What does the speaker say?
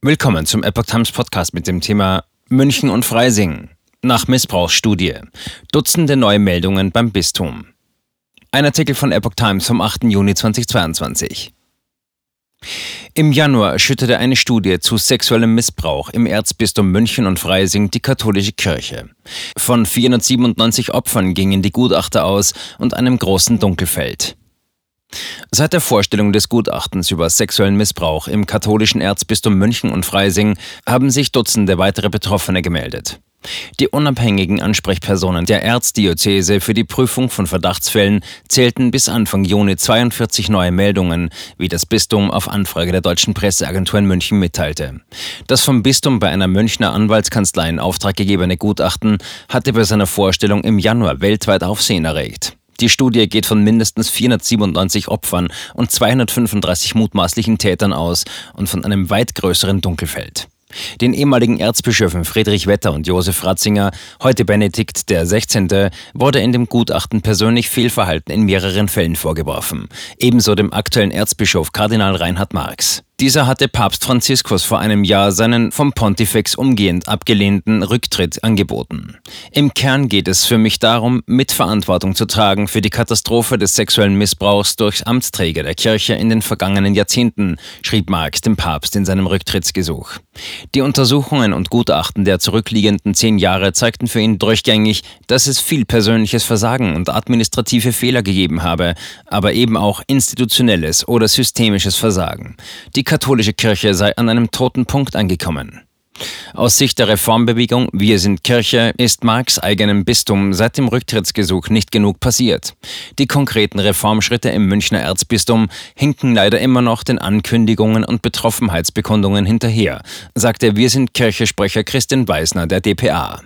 Willkommen zum Epoch Times Podcast mit dem Thema München und Freising. Nach Missbrauchsstudie. Dutzende neue Meldungen beim Bistum. Ein Artikel von Epoch Times vom 8. Juni 2022. Im Januar schüttete eine Studie zu sexuellem Missbrauch im Erzbistum München und Freising die katholische Kirche. Von 497 Opfern gingen die Gutachter aus und einem großen Dunkelfeld. Seit der Vorstellung des Gutachtens über sexuellen Missbrauch im katholischen Erzbistum München und Freising haben sich Dutzende weitere Betroffene gemeldet. Die unabhängigen Ansprechpersonen der Erzdiözese für die Prüfung von Verdachtsfällen zählten bis Anfang Juni 42 neue Meldungen, wie das Bistum auf Anfrage der deutschen Presseagentur in München mitteilte. Das vom Bistum bei einer Münchner Anwaltskanzlei in Auftrag gegebene Gutachten hatte bei seiner Vorstellung im Januar weltweit Aufsehen erregt. Die Studie geht von mindestens 497 Opfern und 235 mutmaßlichen Tätern aus und von einem weit größeren Dunkelfeld. Den ehemaligen Erzbischöfen Friedrich Wetter und Josef Ratzinger, heute Benedikt der 16., wurde in dem Gutachten persönlich Fehlverhalten in mehreren Fällen vorgeworfen. Ebenso dem aktuellen Erzbischof Kardinal Reinhard Marx. Dieser hatte Papst Franziskus vor einem Jahr seinen vom Pontifex umgehend abgelehnten Rücktritt angeboten. Im Kern geht es für mich darum, Mitverantwortung zu tragen für die Katastrophe des sexuellen Missbrauchs durch Amtsträger der Kirche in den vergangenen Jahrzehnten, schrieb Marx dem Papst in seinem Rücktrittsgesuch. Die Untersuchungen und Gutachten der zurückliegenden zehn Jahre zeigten für ihn durchgängig, dass es viel persönliches Versagen und administrative Fehler gegeben habe, aber eben auch institutionelles oder systemisches Versagen. Die katholische Kirche sei an einem toten Punkt angekommen. Aus Sicht der Reformbewegung Wir sind Kirche ist Marx eigenem Bistum seit dem Rücktrittsgesuch nicht genug passiert. Die konkreten Reformschritte im Münchner Erzbistum hinken leider immer noch den Ankündigungen und Betroffenheitsbekundungen hinterher, sagte Wir sind Kirche-Sprecher Christian Weisner der DPA.